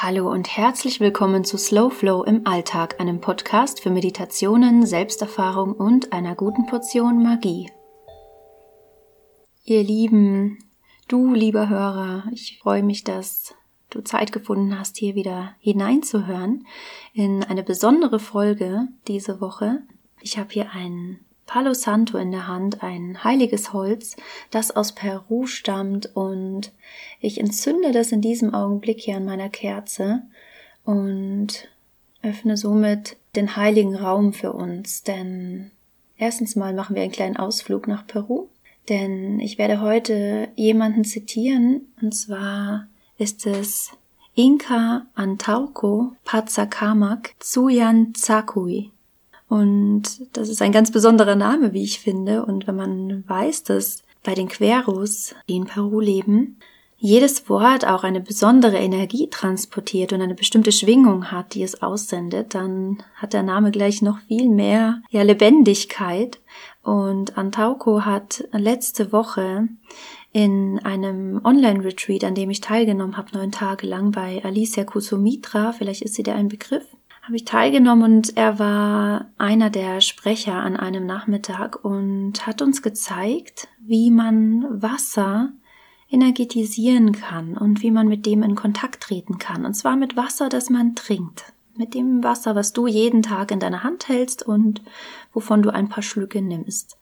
Hallo und herzlich willkommen zu Slow Flow im Alltag, einem Podcast für Meditationen, Selbsterfahrung und einer guten Portion Magie. Ihr Lieben, du lieber Hörer, ich freue mich, dass du Zeit gefunden hast, hier wieder hineinzuhören in eine besondere Folge diese Woche. Ich habe hier ein Palo Santo in der Hand, ein heiliges Holz, das aus Peru stammt. Und ich entzünde das in diesem Augenblick hier an meiner Kerze und öffne somit den heiligen Raum für uns, denn erstens mal machen wir einen kleinen Ausflug nach Peru, denn ich werde heute jemanden zitieren. Und zwar ist es Inka Antauco Pazakamak Tsuyan Tsakui. Und das ist ein ganz besonderer Name, wie ich finde. Und wenn man weiß, dass bei den Queros, die in Peru leben, jedes Wort auch eine besondere Energie transportiert und eine bestimmte Schwingung hat, die es aussendet, dann hat der Name gleich noch viel mehr ja, Lebendigkeit. Und Antauco hat letzte Woche in einem Online-Retreat, an dem ich teilgenommen habe, neun Tage lang bei Alicia Kusumitra, vielleicht ist sie der ein Begriff, habe ich teilgenommen und er war einer der Sprecher an einem Nachmittag und hat uns gezeigt, wie man Wasser energetisieren kann und wie man mit dem in Kontakt treten kann. Und zwar mit Wasser, das man trinkt. Mit dem Wasser, was du jeden Tag in deiner Hand hältst und wovon du ein paar Schlücke nimmst.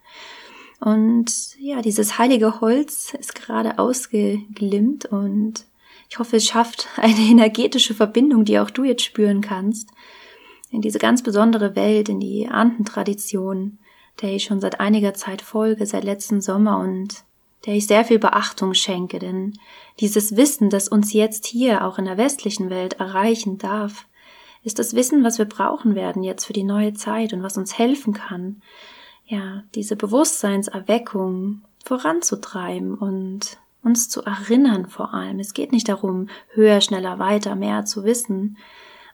Und ja, dieses heilige Holz ist gerade ausgeglimmt und ich hoffe, es schafft eine energetische Verbindung, die auch du jetzt spüren kannst, in diese ganz besondere Welt, in die Andentradition, der ich schon seit einiger Zeit folge, seit letzten Sommer und der ich sehr viel Beachtung schenke, denn dieses Wissen, das uns jetzt hier auch in der westlichen Welt erreichen darf, ist das Wissen, was wir brauchen werden jetzt für die neue Zeit und was uns helfen kann, ja, diese Bewusstseinserweckung voranzutreiben und uns zu erinnern vor allem. Es geht nicht darum, höher, schneller, weiter, mehr zu wissen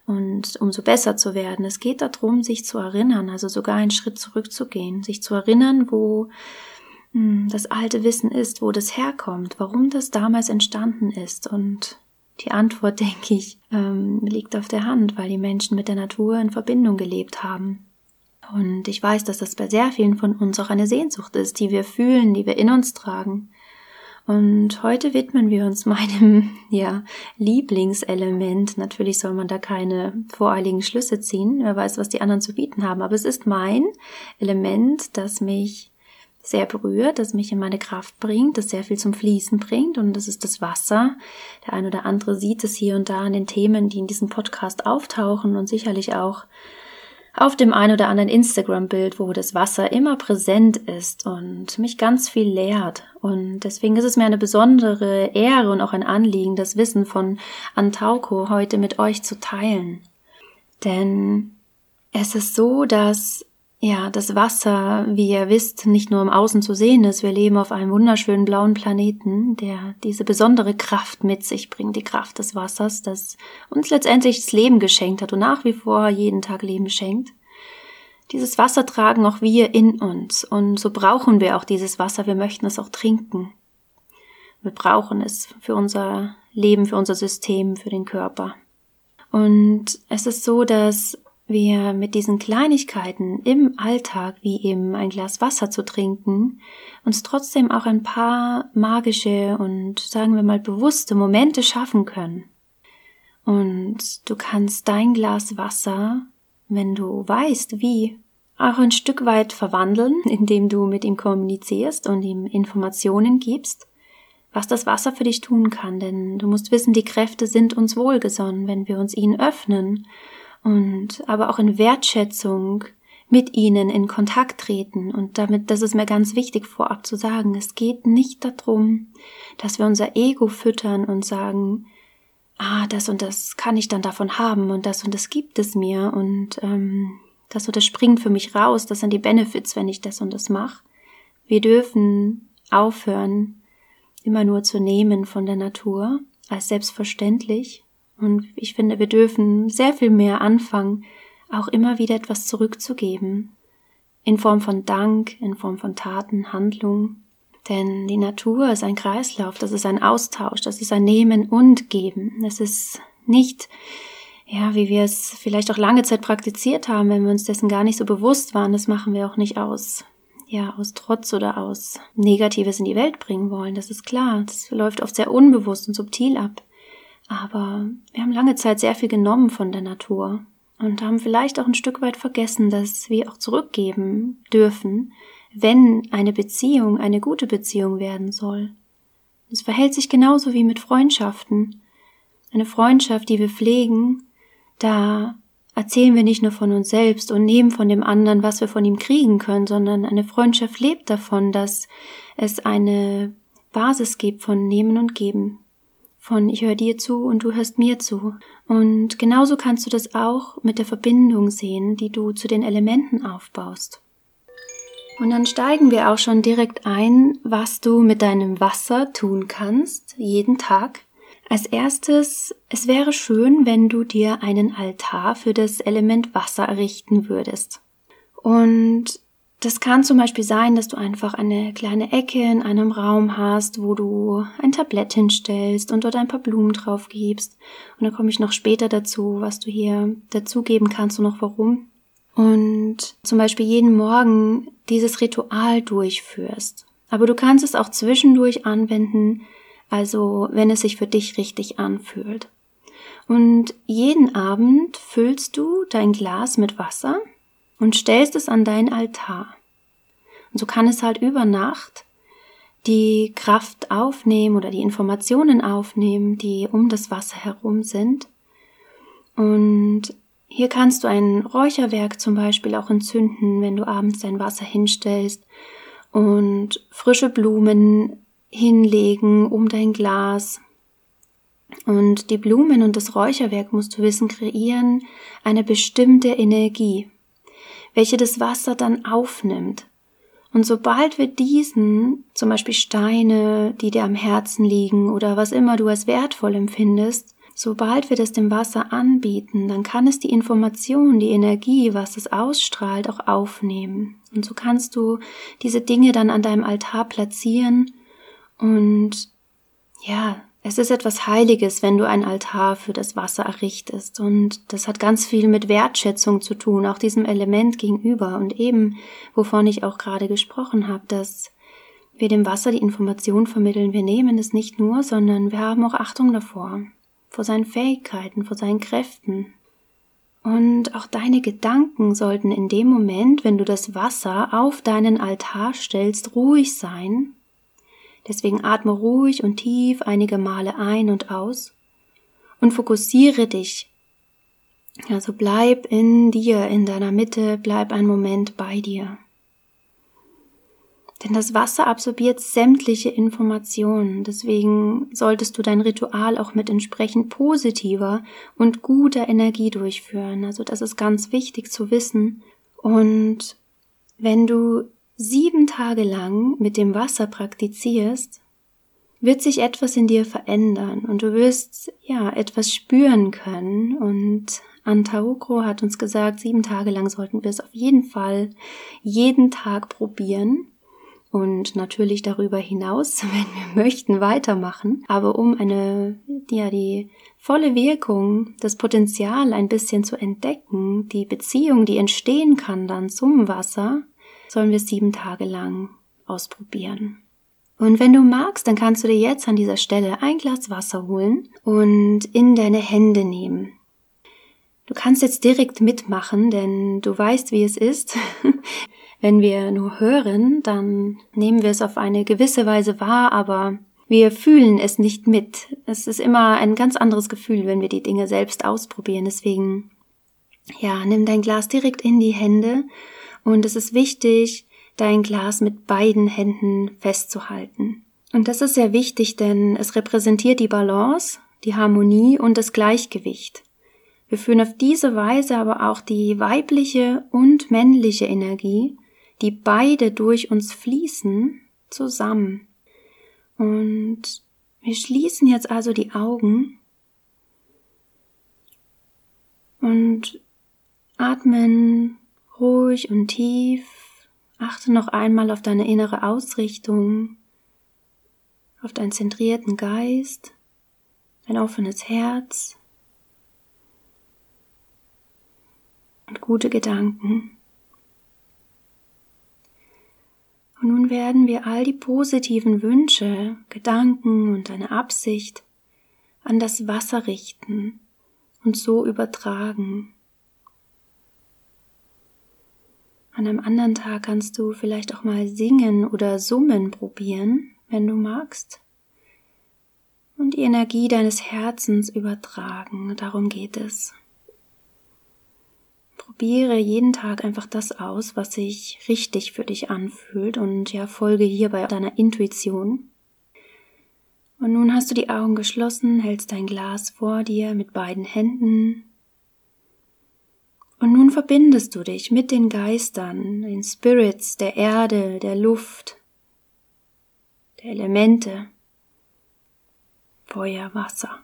und umso besser zu werden. Es geht darum, sich zu erinnern, also sogar einen Schritt zurückzugehen, sich zu erinnern, wo hm, das alte Wissen ist, wo das herkommt, warum das damals entstanden ist. Und die Antwort, denke ich, ähm, liegt auf der Hand, weil die Menschen mit der Natur in Verbindung gelebt haben. Und ich weiß, dass das bei sehr vielen von uns auch eine Sehnsucht ist, die wir fühlen, die wir in uns tragen. Und heute widmen wir uns meinem, ja, Lieblingselement. Natürlich soll man da keine voreiligen Schlüsse ziehen. Wer weiß, was die anderen zu bieten haben. Aber es ist mein Element, das mich sehr berührt, das mich in meine Kraft bringt, das sehr viel zum Fließen bringt. Und das ist das Wasser. Der ein oder andere sieht es hier und da an den Themen, die in diesem Podcast auftauchen und sicherlich auch auf dem ein oder anderen Instagram-Bild, wo das Wasser immer präsent ist und mich ganz viel lehrt. Und deswegen ist es mir eine besondere Ehre und auch ein Anliegen, das Wissen von Antauko heute mit euch zu teilen. Denn es ist so, dass ja, das Wasser, wie ihr wisst, nicht nur im Außen zu sehen ist. Wir leben auf einem wunderschönen blauen Planeten, der diese besondere Kraft mit sich bringt, die Kraft des Wassers, das uns letztendlich das Leben geschenkt hat und nach wie vor jeden Tag Leben schenkt. Dieses Wasser tragen auch wir in uns und so brauchen wir auch dieses Wasser. Wir möchten es auch trinken. Wir brauchen es für unser Leben, für unser System, für den Körper. Und es ist so, dass wir mit diesen Kleinigkeiten im Alltag, wie eben ein Glas Wasser zu trinken, uns trotzdem auch ein paar magische und sagen wir mal bewusste Momente schaffen können. Und du kannst dein Glas Wasser, wenn du weißt, wie, auch ein Stück weit verwandeln, indem du mit ihm kommunizierst und ihm Informationen gibst, was das Wasser für dich tun kann, denn du musst wissen, die Kräfte sind uns wohlgesonnen, wenn wir uns ihnen öffnen und aber auch in Wertschätzung mit ihnen in Kontakt treten. Und damit, das ist mir ganz wichtig vorab zu sagen, es geht nicht darum, dass wir unser Ego füttern und sagen, ah, das und das kann ich dann davon haben und das und das gibt es mir und ähm, das und das springt für mich raus, das sind die Benefits, wenn ich das und das mache. Wir dürfen aufhören, immer nur zu nehmen von der Natur als selbstverständlich und ich finde, wir dürfen sehr viel mehr anfangen, auch immer wieder etwas zurückzugeben. In Form von Dank, in Form von Taten, Handlung. Denn die Natur ist ein Kreislauf, das ist ein Austausch, das ist ein Nehmen und Geben. Es ist Nicht, ja, wie wir es vielleicht auch lange Zeit praktiziert haben, wenn wir uns dessen gar nicht so bewusst waren. Das machen wir auch nicht aus, ja, aus Trotz oder aus Negatives in die Welt bringen wollen. Das ist klar. Das läuft oft sehr unbewusst und subtil ab. Aber wir haben lange Zeit sehr viel genommen von der Natur und haben vielleicht auch ein Stück weit vergessen, dass wir auch zurückgeben dürfen, wenn eine Beziehung eine gute Beziehung werden soll. Es verhält sich genauso wie mit Freundschaften. Eine Freundschaft, die wir pflegen, da erzählen wir nicht nur von uns selbst und nehmen von dem anderen, was wir von ihm kriegen können, sondern eine Freundschaft lebt davon, dass es eine Basis gibt von Nehmen und Geben von ich höre dir zu und du hörst mir zu. Und genauso kannst du das auch mit der Verbindung sehen, die du zu den Elementen aufbaust. Und dann steigen wir auch schon direkt ein, was du mit deinem Wasser tun kannst, jeden Tag. Als erstes, es wäre schön, wenn du dir einen Altar für das Element Wasser errichten würdest. Und das kann zum Beispiel sein, dass du einfach eine kleine Ecke in einem Raum hast, wo du ein Tablett hinstellst und dort ein paar Blumen drauf gibst. Und dann komme ich noch später dazu, was du hier dazugeben kannst und noch warum. Und zum Beispiel jeden Morgen dieses Ritual durchführst. Aber du kannst es auch zwischendurch anwenden, also wenn es sich für dich richtig anfühlt. Und jeden Abend füllst du dein Glas mit Wasser und stellst es an deinen Altar. Und so kann es halt über Nacht die Kraft aufnehmen oder die Informationen aufnehmen, die um das Wasser herum sind. Und hier kannst du ein Räucherwerk zum Beispiel auch entzünden, wenn du abends dein Wasser hinstellst und frische Blumen hinlegen um dein Glas. Und die Blumen und das Räucherwerk, musst du wissen, kreieren eine bestimmte Energie welche das Wasser dann aufnimmt. Und sobald wir diesen, zum Beispiel Steine, die dir am Herzen liegen oder was immer du als wertvoll empfindest, sobald wir das dem Wasser anbieten, dann kann es die Information, die Energie, was es ausstrahlt, auch aufnehmen. Und so kannst du diese Dinge dann an deinem Altar platzieren und ja, es ist etwas Heiliges, wenn du ein Altar für das Wasser errichtest. Und das hat ganz viel mit Wertschätzung zu tun, auch diesem Element gegenüber. Und eben, wovon ich auch gerade gesprochen habe, dass wir dem Wasser die Information vermitteln, wir nehmen es nicht nur, sondern wir haben auch Achtung davor, vor seinen Fähigkeiten, vor seinen Kräften. Und auch deine Gedanken sollten in dem Moment, wenn du das Wasser auf deinen Altar stellst, ruhig sein Deswegen atme ruhig und tief einige Male ein und aus und fokussiere dich. Also bleib in dir, in deiner Mitte, bleib einen Moment bei dir. Denn das Wasser absorbiert sämtliche Informationen. Deswegen solltest du dein Ritual auch mit entsprechend positiver und guter Energie durchführen. Also das ist ganz wichtig zu wissen. Und wenn du sieben Tage lang mit dem Wasser praktizierst, wird sich etwas in dir verändern und du wirst ja etwas spüren können und Antaukro hat uns gesagt, sieben Tage lang sollten wir es auf jeden Fall jeden Tag probieren und natürlich darüber hinaus, wenn wir möchten, weitermachen. Aber um eine, ja, die volle Wirkung, das Potenzial ein bisschen zu entdecken, die Beziehung, die entstehen kann dann zum Wasser, sollen wir sieben Tage lang ausprobieren. Und wenn du magst, dann kannst du dir jetzt an dieser Stelle ein Glas Wasser holen und in deine Hände nehmen. Du kannst jetzt direkt mitmachen, denn du weißt, wie es ist. wenn wir nur hören, dann nehmen wir es auf eine gewisse Weise wahr, aber wir fühlen es nicht mit. Es ist immer ein ganz anderes Gefühl, wenn wir die Dinge selbst ausprobieren. Deswegen, ja, nimm dein Glas direkt in die Hände und es ist wichtig, dein Glas mit beiden Händen festzuhalten. Und das ist sehr wichtig, denn es repräsentiert die Balance, die Harmonie und das Gleichgewicht. Wir führen auf diese Weise aber auch die weibliche und männliche Energie, die beide durch uns fließen, zusammen. Und wir schließen jetzt also die Augen und atmen ruhig und tief. Achte noch einmal auf deine innere Ausrichtung, auf deinen zentrierten Geist, dein offenes Herz und gute Gedanken. Und nun werden wir all die positiven Wünsche, Gedanken und deine Absicht an das Wasser richten und so übertragen. An einem anderen Tag kannst du vielleicht auch mal singen oder summen probieren, wenn du magst. Und die Energie deines Herzens übertragen, darum geht es. Probiere jeden Tag einfach das aus, was sich richtig für dich anfühlt und ja, folge hierbei deiner Intuition. Und nun hast du die Augen geschlossen, hältst dein Glas vor dir mit beiden Händen. Und nun verbindest du dich mit den Geistern, den Spirits der Erde, der Luft, der Elemente, Feuer, Wasser.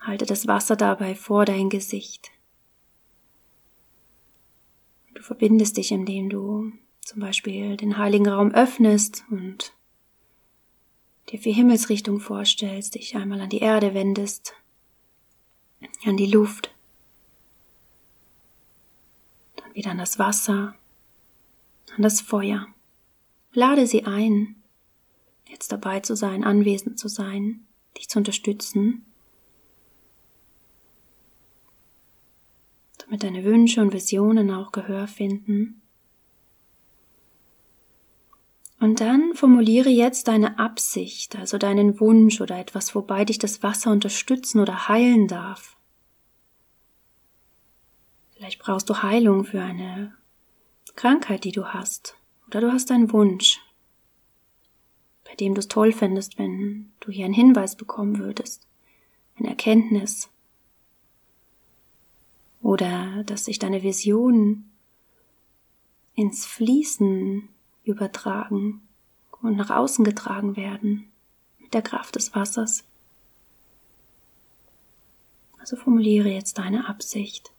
Halte das Wasser dabei vor dein Gesicht. Du verbindest dich, indem du zum Beispiel den heiligen Raum öffnest und dir vier Himmelsrichtungen vorstellst, dich einmal an die Erde wendest, an die Luft, dann wieder an das Wasser, an das Feuer. Lade sie ein, jetzt dabei zu sein, anwesend zu sein, dich zu unterstützen, damit deine Wünsche und Visionen auch Gehör finden. Und dann formuliere jetzt deine Absicht, also deinen Wunsch oder etwas, wobei dich das Wasser unterstützen oder heilen darf. Vielleicht brauchst du Heilung für eine Krankheit, die du hast. Oder du hast einen Wunsch, bei dem du es toll fändest, wenn du hier einen Hinweis bekommen würdest, eine Erkenntnis. Oder dass sich deine Vision ins Fließen übertragen und nach außen getragen werden mit der Kraft des Wassers. Also formuliere jetzt deine Absicht.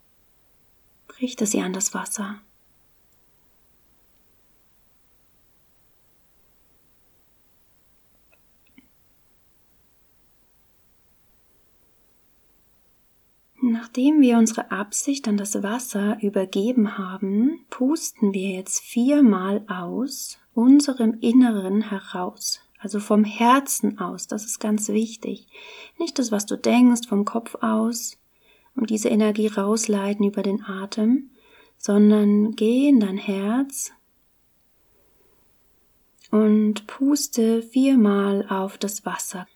Richte sie an das Wasser. Nachdem wir unsere Absicht an das Wasser übergeben haben, pusten wir jetzt viermal aus unserem Inneren heraus, also vom Herzen aus, das ist ganz wichtig. Nicht das, was du denkst, vom Kopf aus und diese Energie rausleiten über den Atem, sondern geh in dein Herz und puste viermal auf das Wasser.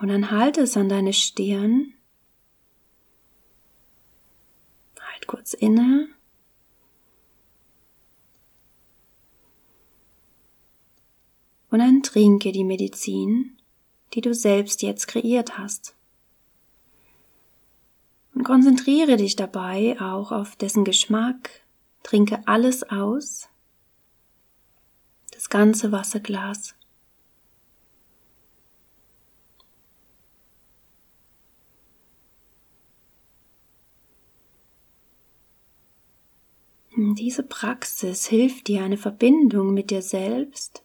Und dann halte es an deine Stirn. Halt kurz inne. Und dann trinke die Medizin, die du selbst jetzt kreiert hast. Und konzentriere dich dabei auch auf dessen Geschmack. Trinke alles aus. Das ganze Wasserglas. Diese Praxis hilft dir, eine Verbindung mit dir selbst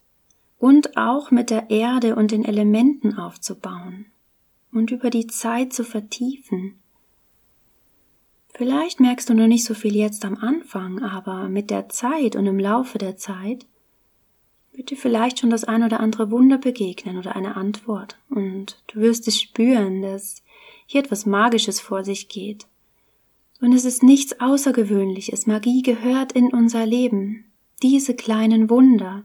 und auch mit der Erde und den Elementen aufzubauen und über die Zeit zu vertiefen. Vielleicht merkst du noch nicht so viel jetzt am Anfang, aber mit der Zeit und im Laufe der Zeit wird dir vielleicht schon das ein oder andere Wunder begegnen oder eine Antwort und du wirst es spüren, dass hier etwas Magisches vor sich geht und es ist nichts Außergewöhnliches. Magie gehört in unser Leben. Diese kleinen Wunder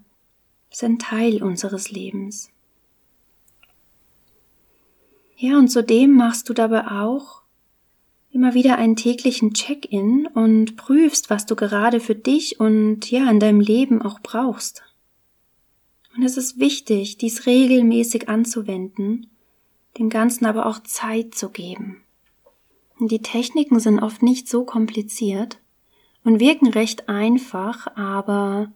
sind Teil unseres Lebens. Ja, und zudem machst du dabei auch immer wieder einen täglichen Check-in und prüfst, was du gerade für dich und ja, in deinem Leben auch brauchst. Und es ist wichtig, dies regelmäßig anzuwenden, dem Ganzen aber auch Zeit zu geben. Die Techniken sind oft nicht so kompliziert und wirken recht einfach, aber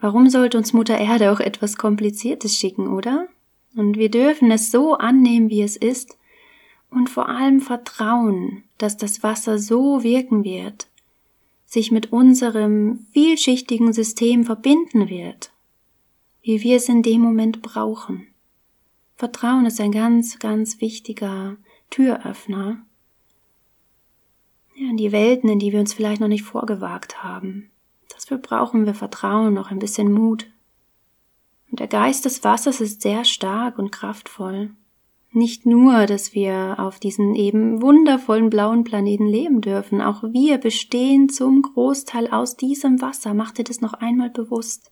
warum sollte uns Mutter Erde auch etwas Kompliziertes schicken, oder? Und wir dürfen es so annehmen, wie es ist und vor allem vertrauen, dass das Wasser so wirken wird, sich mit unserem vielschichtigen System verbinden wird, wie wir es in dem Moment brauchen. Vertrauen ist ein ganz, ganz wichtiger Türöffner ja, in die Welten, in die wir uns vielleicht noch nicht vorgewagt haben. Dafür brauchen wir Vertrauen, noch ein bisschen Mut. Und der Geist des Wassers ist sehr stark und kraftvoll. Nicht nur, dass wir auf diesen eben wundervollen blauen Planeten leben dürfen, auch wir bestehen zum Großteil aus diesem Wasser. Mach dir das noch einmal bewusst.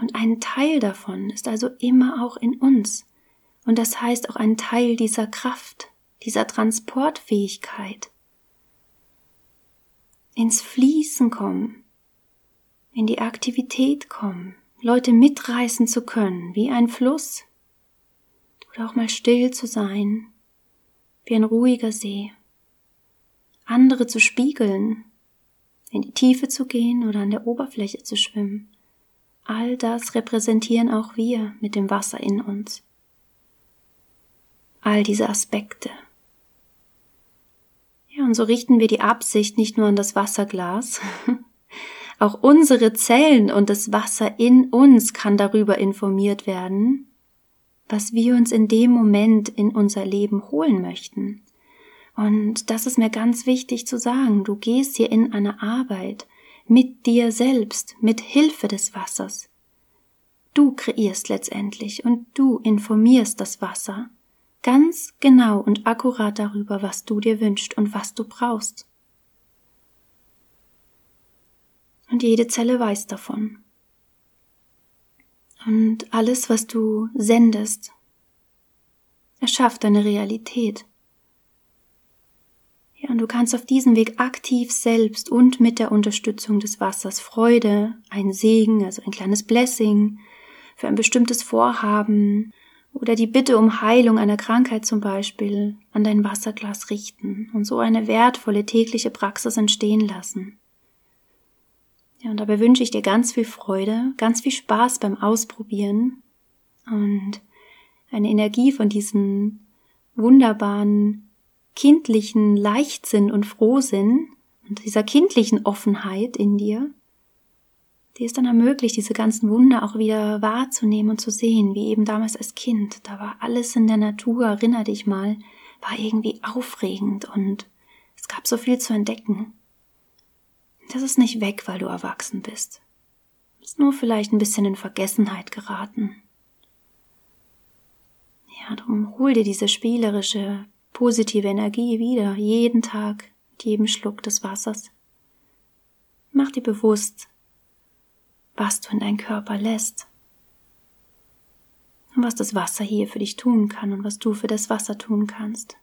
Und ein Teil davon ist also immer auch in uns. Und das heißt auch ein Teil dieser Kraft, dieser Transportfähigkeit. Ins Fließen kommen, in die Aktivität kommen, Leute mitreißen zu können, wie ein Fluss, oder auch mal still zu sein, wie ein ruhiger See, andere zu spiegeln, in die Tiefe zu gehen oder an der Oberfläche zu schwimmen. All das repräsentieren auch wir mit dem Wasser in uns. All diese Aspekte. Ja, und so richten wir die Absicht nicht nur an das Wasserglas, auch unsere Zellen und das Wasser in uns kann darüber informiert werden, was wir uns in dem Moment in unser Leben holen möchten. Und das ist mir ganz wichtig zu sagen. Du gehst hier in eine Arbeit mit dir selbst, mit Hilfe des Wassers. Du kreierst letztendlich und du informierst das Wasser ganz genau und akkurat darüber, was du dir wünschst und was du brauchst. Und jede Zelle weiß davon. Und alles, was du sendest, erschafft deine Realität. Ja, und du kannst auf diesem Weg aktiv selbst und mit der Unterstützung des Wassers Freude, ein Segen, also ein kleines Blessing für ein bestimmtes Vorhaben oder die Bitte um Heilung einer Krankheit zum Beispiel an dein Wasserglas richten und so eine wertvolle tägliche Praxis entstehen lassen. Ja, und dabei wünsche ich dir ganz viel Freude, ganz viel Spaß beim Ausprobieren und eine Energie von diesem wunderbaren, kindlichen Leichtsinn und Frohsinn und dieser kindlichen Offenheit in dir, die es dann ermöglicht, diese ganzen Wunder auch wieder wahrzunehmen und zu sehen, wie eben damals als Kind. Da war alles in der Natur, erinner dich mal, war irgendwie aufregend und es gab so viel zu entdecken. Das ist nicht weg, weil du erwachsen bist. Ist nur vielleicht ein bisschen in Vergessenheit geraten. Ja, darum hol dir diese spielerische, positive Energie wieder, jeden Tag, mit jedem Schluck des Wassers. Mach dir bewusst, was du in deinen Körper lässt. Und was das Wasser hier für dich tun kann und was du für das Wasser tun kannst.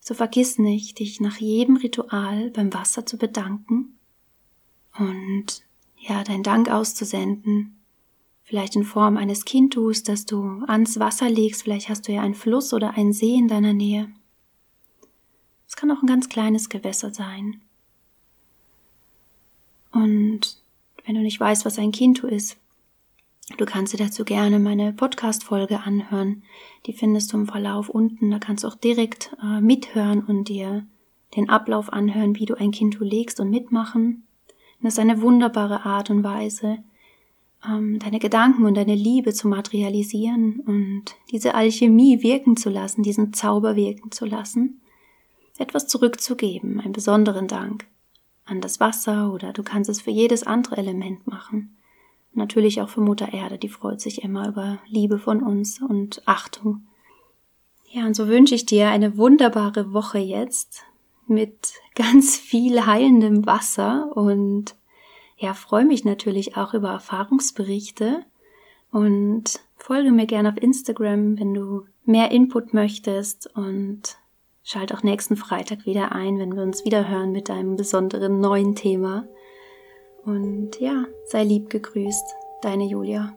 So vergiss nicht, dich nach jedem Ritual beim Wasser zu bedanken und ja, deinen Dank auszusenden. Vielleicht in Form eines Kindus, das du ans Wasser legst. Vielleicht hast du ja einen Fluss oder einen See in deiner Nähe. Es kann auch ein ganz kleines Gewässer sein. Und wenn du nicht weißt, was ein Kintu ist, du kannst dir dazu gerne meine Podcast-Folge anhören. Die findest du im Verlauf unten. Da kannst du auch direkt äh, mithören und dir den Ablauf anhören, wie du ein Kintu legst und mitmachen. das ist eine wunderbare Art und Weise, ähm, deine Gedanken und deine Liebe zu materialisieren und diese Alchemie wirken zu lassen, diesen Zauber wirken zu lassen, etwas zurückzugeben, einen besonderen Dank an das Wasser oder du kannst es für jedes andere Element machen. Natürlich auch für Mutter Erde, die freut sich immer über Liebe von uns und Achtung. Ja, und so wünsche ich dir eine wunderbare Woche jetzt mit ganz viel heilendem Wasser und ja, freue mich natürlich auch über Erfahrungsberichte und folge mir gerne auf Instagram, wenn du mehr Input möchtest und schalt auch nächsten Freitag wieder ein, wenn wir uns wieder hören mit einem besonderen neuen Thema. Und ja, sei lieb gegrüßt, deine Julia.